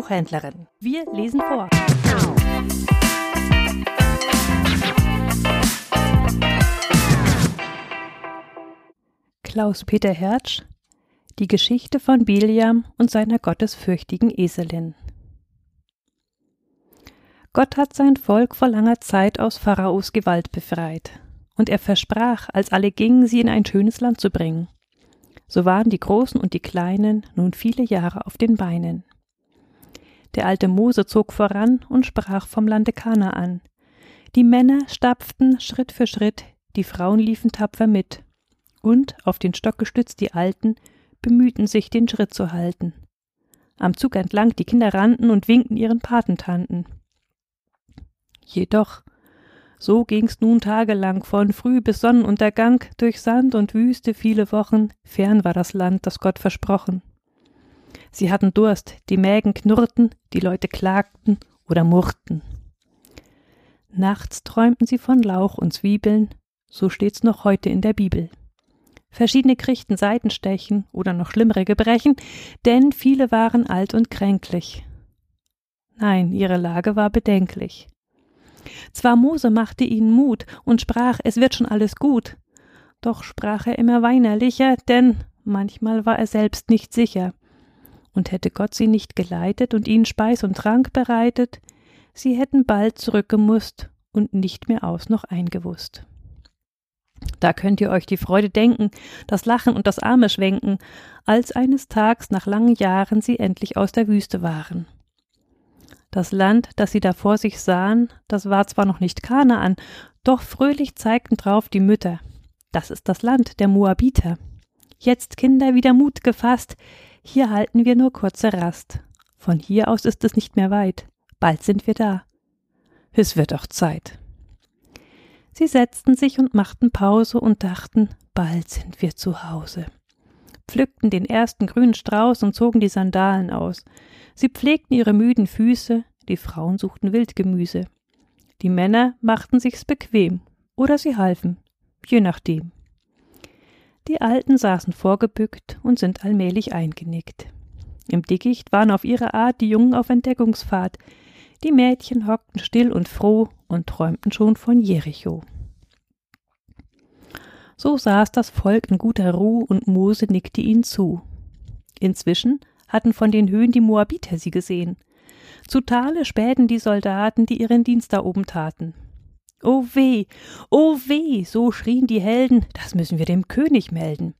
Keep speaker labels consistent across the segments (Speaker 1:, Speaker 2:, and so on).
Speaker 1: Buchhändlerin. Wir lesen vor. Klaus-Peter Hertsch Die Geschichte von Biliam und seiner gottesfürchtigen Eselin. Gott hat sein Volk vor langer Zeit aus Pharaos Gewalt befreit, und er versprach, als alle gingen, sie in ein schönes Land zu bringen. So waren die Großen und die Kleinen nun viele Jahre auf den Beinen. Der alte Mose zog voran und sprach vom Lande Kanaan. Die Männer stapften Schritt für Schritt, die Frauen liefen tapfer mit, und, auf den Stock gestützt, die Alten bemühten sich, den Schritt zu halten. Am Zug entlang die Kinder rannten und winkten ihren Patentanten. Jedoch, so ging's nun tagelang von früh bis Sonnenuntergang durch Sand und Wüste viele Wochen, fern war das Land, das Gott versprochen. Sie hatten Durst, die Mägen knurrten, die Leute klagten oder murrten. Nachts träumten sie von Lauch und Zwiebeln, so steht's noch heute in der Bibel. Verschiedene kriegten Seitenstechen oder noch schlimmere Gebrechen, denn viele waren alt und kränklich. Nein, ihre Lage war bedenklich. Zwar Mose machte ihnen Mut und sprach, es wird schon alles gut, doch sprach er immer weinerlicher, denn manchmal war er selbst nicht sicher. Und hätte Gott sie nicht geleitet und ihnen Speis und Trank bereitet, sie hätten bald zurückgemusst und nicht mehr aus noch eingewusst. Da könnt ihr euch die Freude denken, das Lachen und das Arme schwenken, als eines Tags nach langen Jahren sie endlich aus der Wüste waren. Das Land, das sie da vor sich sahen, das war zwar noch nicht Kanaan, doch fröhlich zeigten drauf die Mütter. Das ist das Land der Moabiter. Jetzt, Kinder, wieder Mut gefasst, hier halten wir nur kurze Rast. Von hier aus ist es nicht mehr weit. Bald sind wir da. Es wird auch Zeit. Sie setzten sich und machten Pause und dachten, bald sind wir zu Hause. Pflückten den ersten grünen Strauß und zogen die Sandalen aus. Sie pflegten ihre müden Füße, die Frauen suchten Wildgemüse. Die Männer machten sich's bequem oder sie halfen, je nachdem. Die Alten saßen vorgebückt und sind allmählich eingenickt. Im Dickicht waren auf ihre Art die Jungen auf Entdeckungsfahrt. Die Mädchen hockten still und froh und träumten schon von Jericho. So saß das Volk in guter Ruhe und Mose nickte ihnen zu. Inzwischen hatten von den Höhen die Moabiter sie gesehen. Zu Tale spähten die Soldaten, die ihren Dienst da oben taten. O weh, o weh, so schrien die Helden, das müssen wir dem König melden.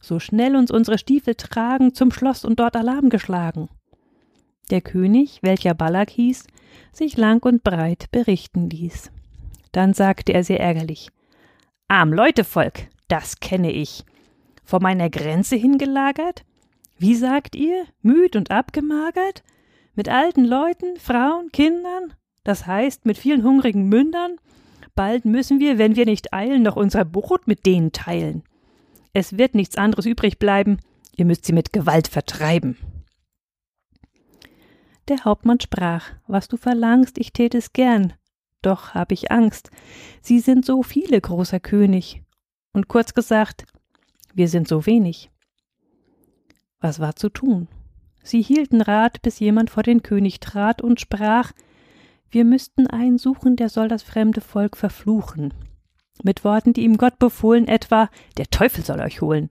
Speaker 1: So schnell uns unsere Stiefel tragen, zum Schloss und dort Alarm geschlagen. Der König, welcher Balak hieß, sich lang und breit berichten ließ. Dann sagte er sehr ärgerlich Arm Leutevolk, das kenne ich. Vor meiner Grenze hingelagert? Wie sagt ihr? Müd und abgemagert? Mit alten Leuten, Frauen, Kindern? Das heißt, mit vielen hungrigen Mündern? Bald müssen wir, wenn wir nicht eilen, noch unser Brot mit denen teilen. Es wird nichts anderes übrig bleiben, ihr müsst sie mit Gewalt vertreiben. Der Hauptmann sprach, was du verlangst, ich tät es gern, doch hab ich Angst, sie sind so viele, großer König, und kurz gesagt, wir sind so wenig. Was war zu tun? Sie hielten Rat, bis jemand vor den König trat und sprach, wir müssten einen suchen, der soll das fremde Volk verfluchen. Mit Worten, die ihm Gott befohlen, etwa, der Teufel soll euch holen.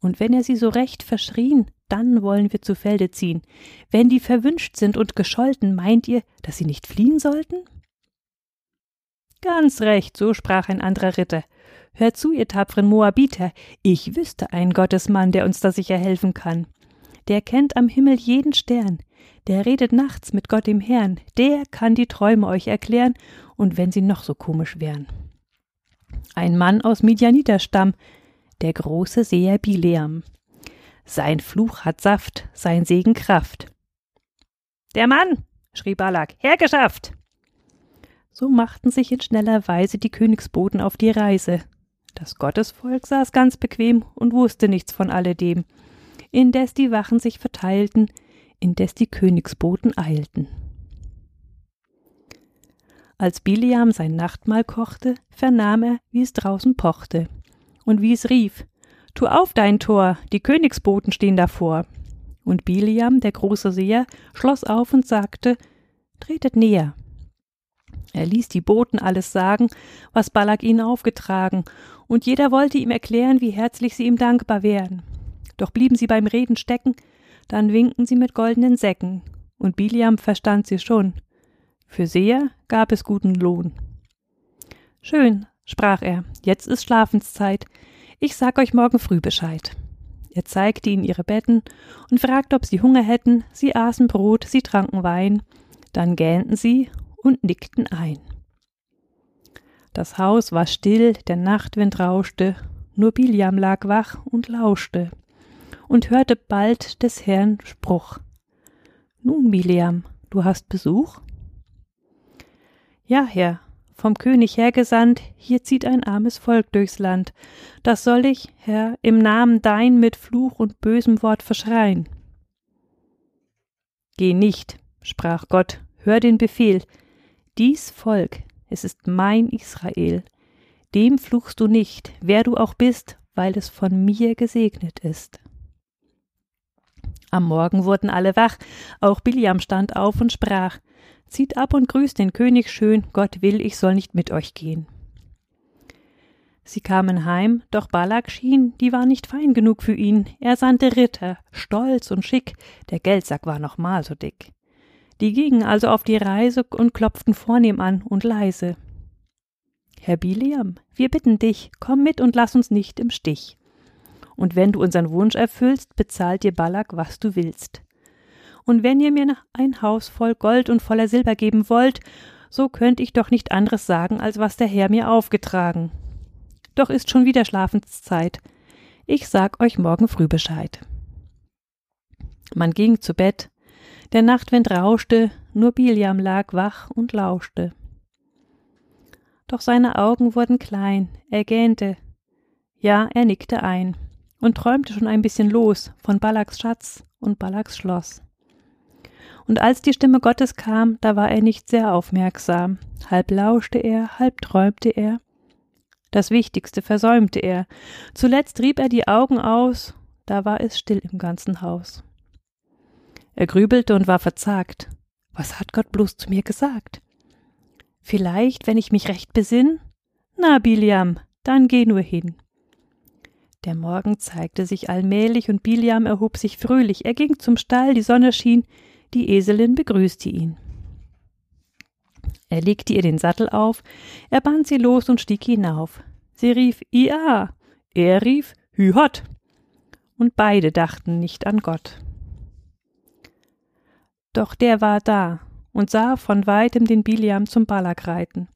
Speaker 1: Und wenn er sie so recht verschrien, dann wollen wir zu Felde ziehen. Wenn die verwünscht sind und gescholten, meint ihr, dass sie nicht fliehen sollten? Ganz recht, so sprach ein anderer Ritter. Hört zu, ihr tapferen Moabiter, ich wüsste einen Gottesmann, der uns da sicher helfen kann. Der kennt am Himmel jeden Stern, der redet nachts mit Gott dem Herrn, der kann die Träume euch erklären, und wenn sie noch so komisch wären. Ein Mann aus Midianiterstamm, der große Seher Bileam. Sein Fluch hat Saft, sein Segen Kraft. Der Mann, schrie Balak, hergeschafft! So machten sich in schneller Weise die Königsboten auf die Reise, das Gottesvolk saß ganz bequem und wusste nichts von alledem, indes die Wachen sich verteilten, indes die Königsboten eilten. Als Biliam sein Nachtmahl kochte, vernahm er, wie es draußen pochte, und wie es rief Tu auf dein Tor, die Königsboten stehen davor. Und Biliam, der große Seher, schloss auf und sagte, Tretet näher. Er ließ die Boten alles sagen, was Balak ihnen aufgetragen, und jeder wollte ihm erklären, wie herzlich sie ihm dankbar wären. Doch blieben sie beim Reden stecken, dann winkten sie mit goldenen Säcken, und Biliam verstand sie schon. Für Seher gab es guten Lohn. Schön, sprach er, jetzt ist Schlafenszeit. Ich sag euch morgen früh Bescheid. Er zeigte ihnen ihre Betten und fragte, ob sie Hunger hätten. Sie aßen Brot, sie tranken Wein, dann gähnten sie und nickten ein. Das Haus war still, der Nachtwind rauschte, nur Biliam lag wach und lauschte und hörte bald des Herrn Spruch. Nun, Biliam, du hast Besuch? Ja, Herr, vom König hergesandt, hier zieht ein armes Volk durchs Land. Das soll ich, Herr, im Namen dein mit Fluch und bösem Wort verschreien. Geh nicht, sprach Gott, hör den Befehl. Dies Volk, es ist mein Israel. Dem fluchst du nicht, wer du auch bist, weil es von mir gesegnet ist. Am Morgen wurden alle wach, auch Biliam stand auf und sprach Zieht ab und grüßt den König schön, Gott will, ich soll nicht mit euch gehen. Sie kamen heim, doch Balak schien, die war nicht fein genug für ihn. Er sandte Ritter, stolz und schick, der Geldsack war noch mal so dick. Die gingen also auf die Reise und klopften vornehm an und leise. Herr Biliam, wir bitten dich, komm mit und lass uns nicht im Stich. Und wenn du unseren Wunsch erfüllst, bezahlt dir Balak, was du willst. Und wenn ihr mir ein Haus voll Gold und voller Silber geben wollt, so könnt ich doch nicht anderes sagen, als was der Herr mir aufgetragen. Doch ist schon wieder Schlafenszeit. Ich sag euch morgen früh Bescheid. Man ging zu Bett, der Nachtwind rauschte, nur Biliam lag wach und lauschte. Doch seine Augen wurden klein, er gähnte. Ja, er nickte ein und träumte schon ein bisschen los von Balaks Schatz und Balaks Schloss. Und als die Stimme Gottes kam, da war er nicht sehr aufmerksam. Halb lauschte er, halb träumte er. Das Wichtigste versäumte er. Zuletzt rieb er die Augen aus, da war es still im ganzen Haus. Er grübelte und war verzagt. Was hat Gott bloß zu mir gesagt? Vielleicht, wenn ich mich recht besinn? Na, Biliam, dann geh nur hin. Der Morgen zeigte sich allmählich und Biliam erhob sich fröhlich. Er ging zum Stall, die Sonne schien, die Eselin begrüßte ihn. Er legte ihr den Sattel auf, er band sie los und stieg hinauf. Sie rief Ia, er rief Hühot. Und beide dachten nicht an Gott. Doch der war da und sah von weitem den Biliam zum Balak reiten.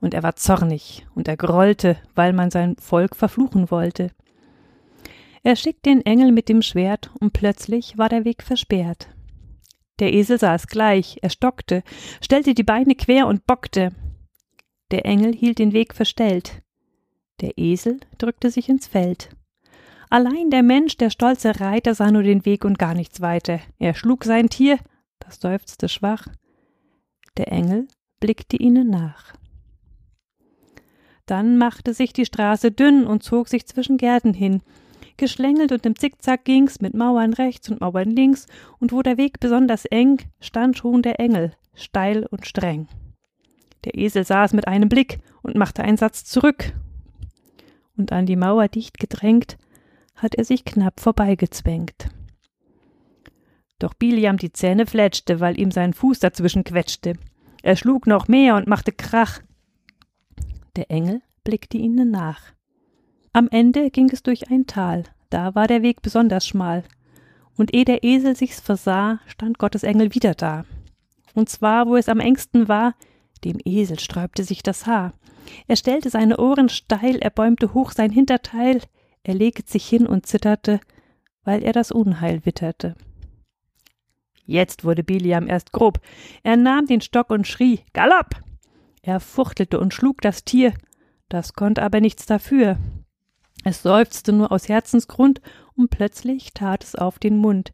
Speaker 1: Und er war zornig und er grollte, weil man sein Volk verfluchen wollte. Er schickte den Engel mit dem Schwert, und plötzlich war der Weg versperrt. Der Esel saß gleich, er stockte, stellte die Beine quer und bockte. Der Engel hielt den Weg verstellt. Der Esel drückte sich ins Feld. Allein der Mensch, der stolze Reiter, sah nur den Weg und gar nichts weiter. Er schlug sein Tier, das seufzte schwach. Der Engel blickte ihnen nach. Dann machte sich die Straße dünn und zog sich zwischen Gärten hin, Geschlängelt und im Zickzack ging's mit Mauern rechts und Mauern links, und wo der Weg besonders eng, stand schon der Engel, steil und streng. Der Esel saß mit einem Blick und machte einen Satz zurück. Und an die Mauer dicht gedrängt, hat er sich knapp vorbeigezwängt. Doch Biliam die Zähne fletschte, weil ihm sein Fuß dazwischen quetschte. Er schlug noch mehr und machte Krach. Der Engel blickte ihnen nach. Am Ende ging es durch ein Tal, da war der Weg besonders schmal. Und ehe der Esel sich's versah, stand Gottes Engel wieder da. Und zwar, wo es am engsten war, dem Esel sträubte sich das Haar. Er stellte seine Ohren steil, er bäumte hoch sein Hinterteil, er legte sich hin und zitterte, weil er das Unheil witterte. Jetzt wurde Biliam erst grob. Er nahm den Stock und schrie Galopp. Er fuchtelte und schlug das Tier, das konnte aber nichts dafür. Es seufzte nur aus Herzensgrund, und plötzlich tat es auf den Mund.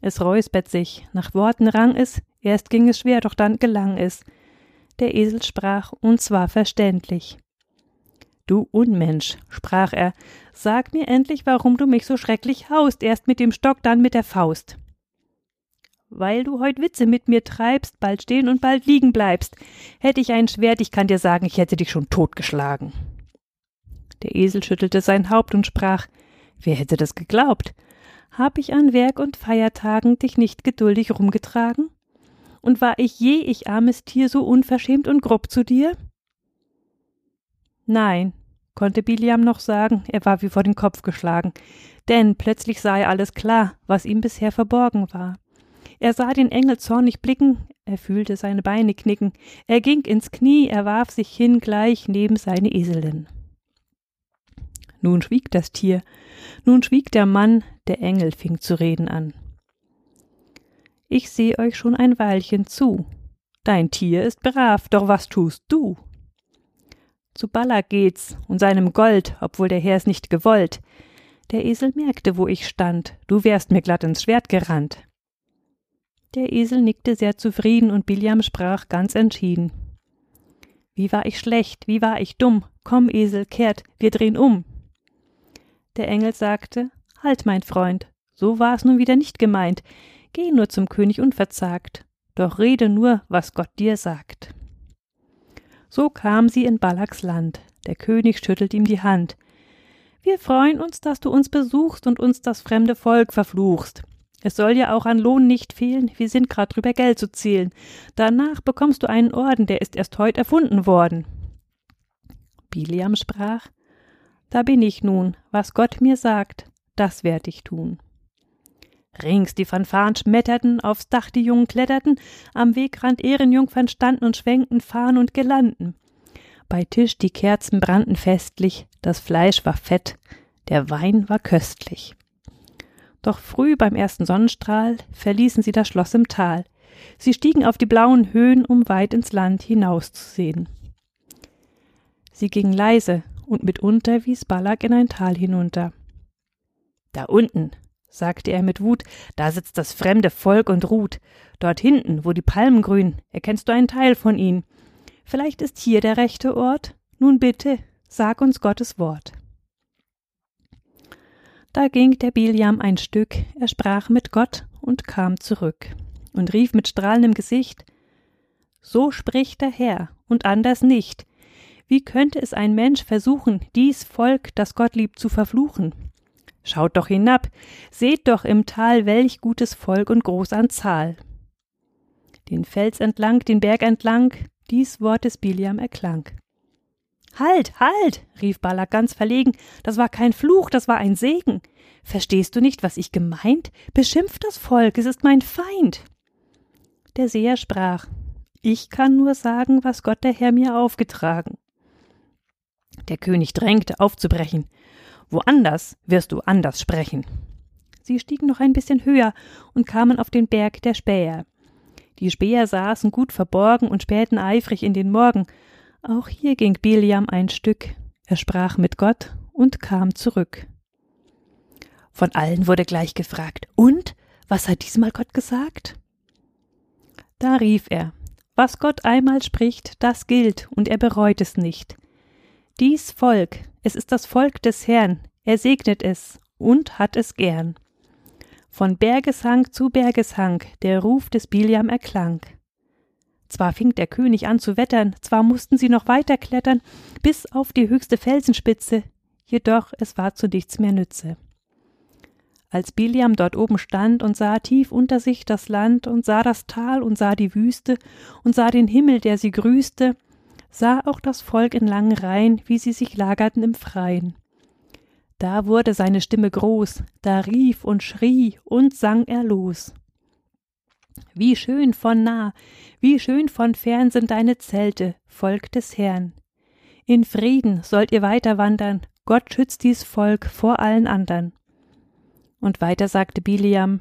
Speaker 1: Es räuspert sich, nach Worten rang es, erst ging es schwer, doch dann gelang es. Der Esel sprach, und zwar verständlich. Du Unmensch, sprach er, sag mir endlich, warum du mich so schrecklich haust, erst mit dem Stock, dann mit der Faust. Weil du heut Witze mit mir treibst, bald stehen und bald liegen bleibst. Hätte ich ein Schwert, ich kann dir sagen, ich hätte dich schon totgeschlagen. Der Esel schüttelte sein Haupt und sprach, wer hätte das geglaubt? Hab ich an Werk und Feiertagen dich nicht geduldig rumgetragen? Und war ich je, ich armes Tier, so unverschämt und grob zu dir? Nein, konnte Biliam noch sagen, er war wie vor den Kopf geschlagen, denn plötzlich sah er alles klar, was ihm bisher verborgen war. Er sah den Engel zornig blicken, er fühlte seine Beine knicken, er ging ins Knie, er warf sich hin gleich neben seine Eselin. Nun schwieg das Tier, nun schwieg der Mann, der Engel fing zu reden an. Ich seh euch schon ein Weilchen zu. Dein Tier ist brav, doch was tust du? Zu Baller geht's und seinem Gold, obwohl der Herr es nicht gewollt. Der Esel merkte, wo ich stand, du wärst mir glatt ins Schwert gerannt. Der Esel nickte sehr zufrieden und Biliam sprach ganz entschieden. Wie war ich schlecht, wie war ich dumm, komm, Esel, kehrt, wir drehen um. Der Engel sagte, Halt, mein Freund, so war's nun wieder nicht gemeint, geh nur zum König unverzagt, doch rede nur, was Gott dir sagt. So kam sie in Balaks Land. Der König schüttelt ihm die Hand. Wir freuen uns, dass du uns besuchst und uns das fremde Volk verfluchst. Es soll ja auch an Lohn nicht fehlen, wir sind grad drüber Geld zu zählen. Danach bekommst du einen Orden, der ist erst heut erfunden worden. Biliam sprach, Da bin ich nun, was Gott mir sagt, das werd ich tun. Rings die Fanfaren schmetterten, aufs Dach die Jungen kletterten, am Wegrand Ehrenjungfern standen und schwenkten Fahnen und Gelanden. Bei Tisch die Kerzen brannten festlich, das Fleisch war fett, der Wein war köstlich. Doch früh beim ersten Sonnenstrahl verließen sie das Schloss im Tal. Sie stiegen auf die blauen Höhen, um weit ins Land hinauszusehen. Sie gingen leise, und mitunter wies Balak in ein Tal hinunter. Da unten, sagte er mit Wut, da sitzt das fremde Volk und ruht. Dort hinten, wo die Palmen grün, erkennst du einen Teil von ihnen. Vielleicht ist hier der rechte Ort. Nun bitte, sag uns Gottes Wort. Da ging der Biliam ein Stück, er sprach mit Gott und kam zurück und rief mit strahlendem Gesicht So spricht der Herr und anders nicht. Wie könnte es ein Mensch versuchen, dies Volk, das Gott liebt, zu verfluchen? Schaut doch hinab, seht doch im Tal, welch gutes Volk und groß an Zahl. Den Fels entlang, den Berg entlang, dies Wort des Biliam erklang. Halt, halt, rief Balak ganz verlegen, das war kein Fluch, das war ein Segen. Verstehst du nicht, was ich gemeint? Beschimpft das Volk, es ist mein Feind. Der Seher sprach, ich kann nur sagen, was Gott der Herr mir aufgetragen. Der König drängte aufzubrechen. Woanders wirst du anders sprechen. Sie stiegen noch ein bisschen höher und kamen auf den Berg der Späher. Die Späher saßen gut verborgen und spähten eifrig in den Morgen. Auch hier ging Biliam ein Stück. Er sprach mit Gott und kam zurück. Von allen wurde gleich gefragt, und? Was hat diesmal Gott gesagt? Da rief er, was Gott einmal spricht, das gilt, und er bereut es nicht. Dies Volk, es ist das Volk des Herrn, er segnet es und hat es gern. Von Bergeshang zu Bergeshang der Ruf des Biliam erklang. Zwar fing der König an zu wettern, zwar mussten sie noch weiter klettern, bis auf die höchste Felsenspitze, jedoch es war zu nichts mehr Nütze. Als Biliam dort oben stand und sah tief unter sich das Land und sah das Tal und sah die Wüste und sah den Himmel, der sie grüßte, sah auch das Volk in langen Reihen, wie sie sich lagerten im Freien. Da wurde seine Stimme groß, da rief und schrie und sang er los. Wie schön von nah, wie schön von fern sind deine Zelte, Volk des Herrn. In Frieden sollt ihr weiter wandern, Gott schützt dies Volk vor allen andern. Und weiter sagte Biliam,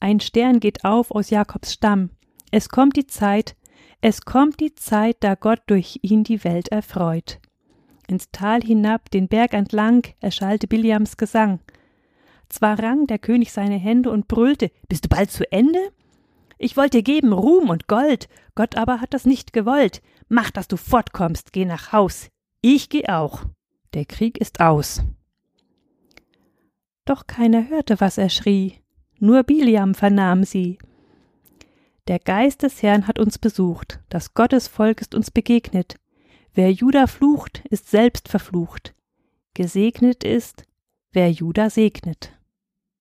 Speaker 1: ein Stern geht auf aus Jakobs Stamm. Es kommt die Zeit, es kommt die Zeit, da Gott durch ihn die Welt erfreut. Ins Tal hinab, den Berg entlang, erschallte Biliams Gesang. Zwar rang der König seine Hände und brüllte, Bist du bald zu Ende? Ich wollte dir geben Ruhm und Gold, Gott aber hat das nicht gewollt. Mach, dass du fortkommst, geh nach Haus. Ich geh auch. Der Krieg ist aus. Doch keiner hörte, was er schrie, nur Biliam vernahm sie. Der Geist des Herrn hat uns besucht, das Gottesvolk ist uns begegnet. Wer Juda flucht, ist selbst verflucht. Gesegnet ist, wer Juda segnet.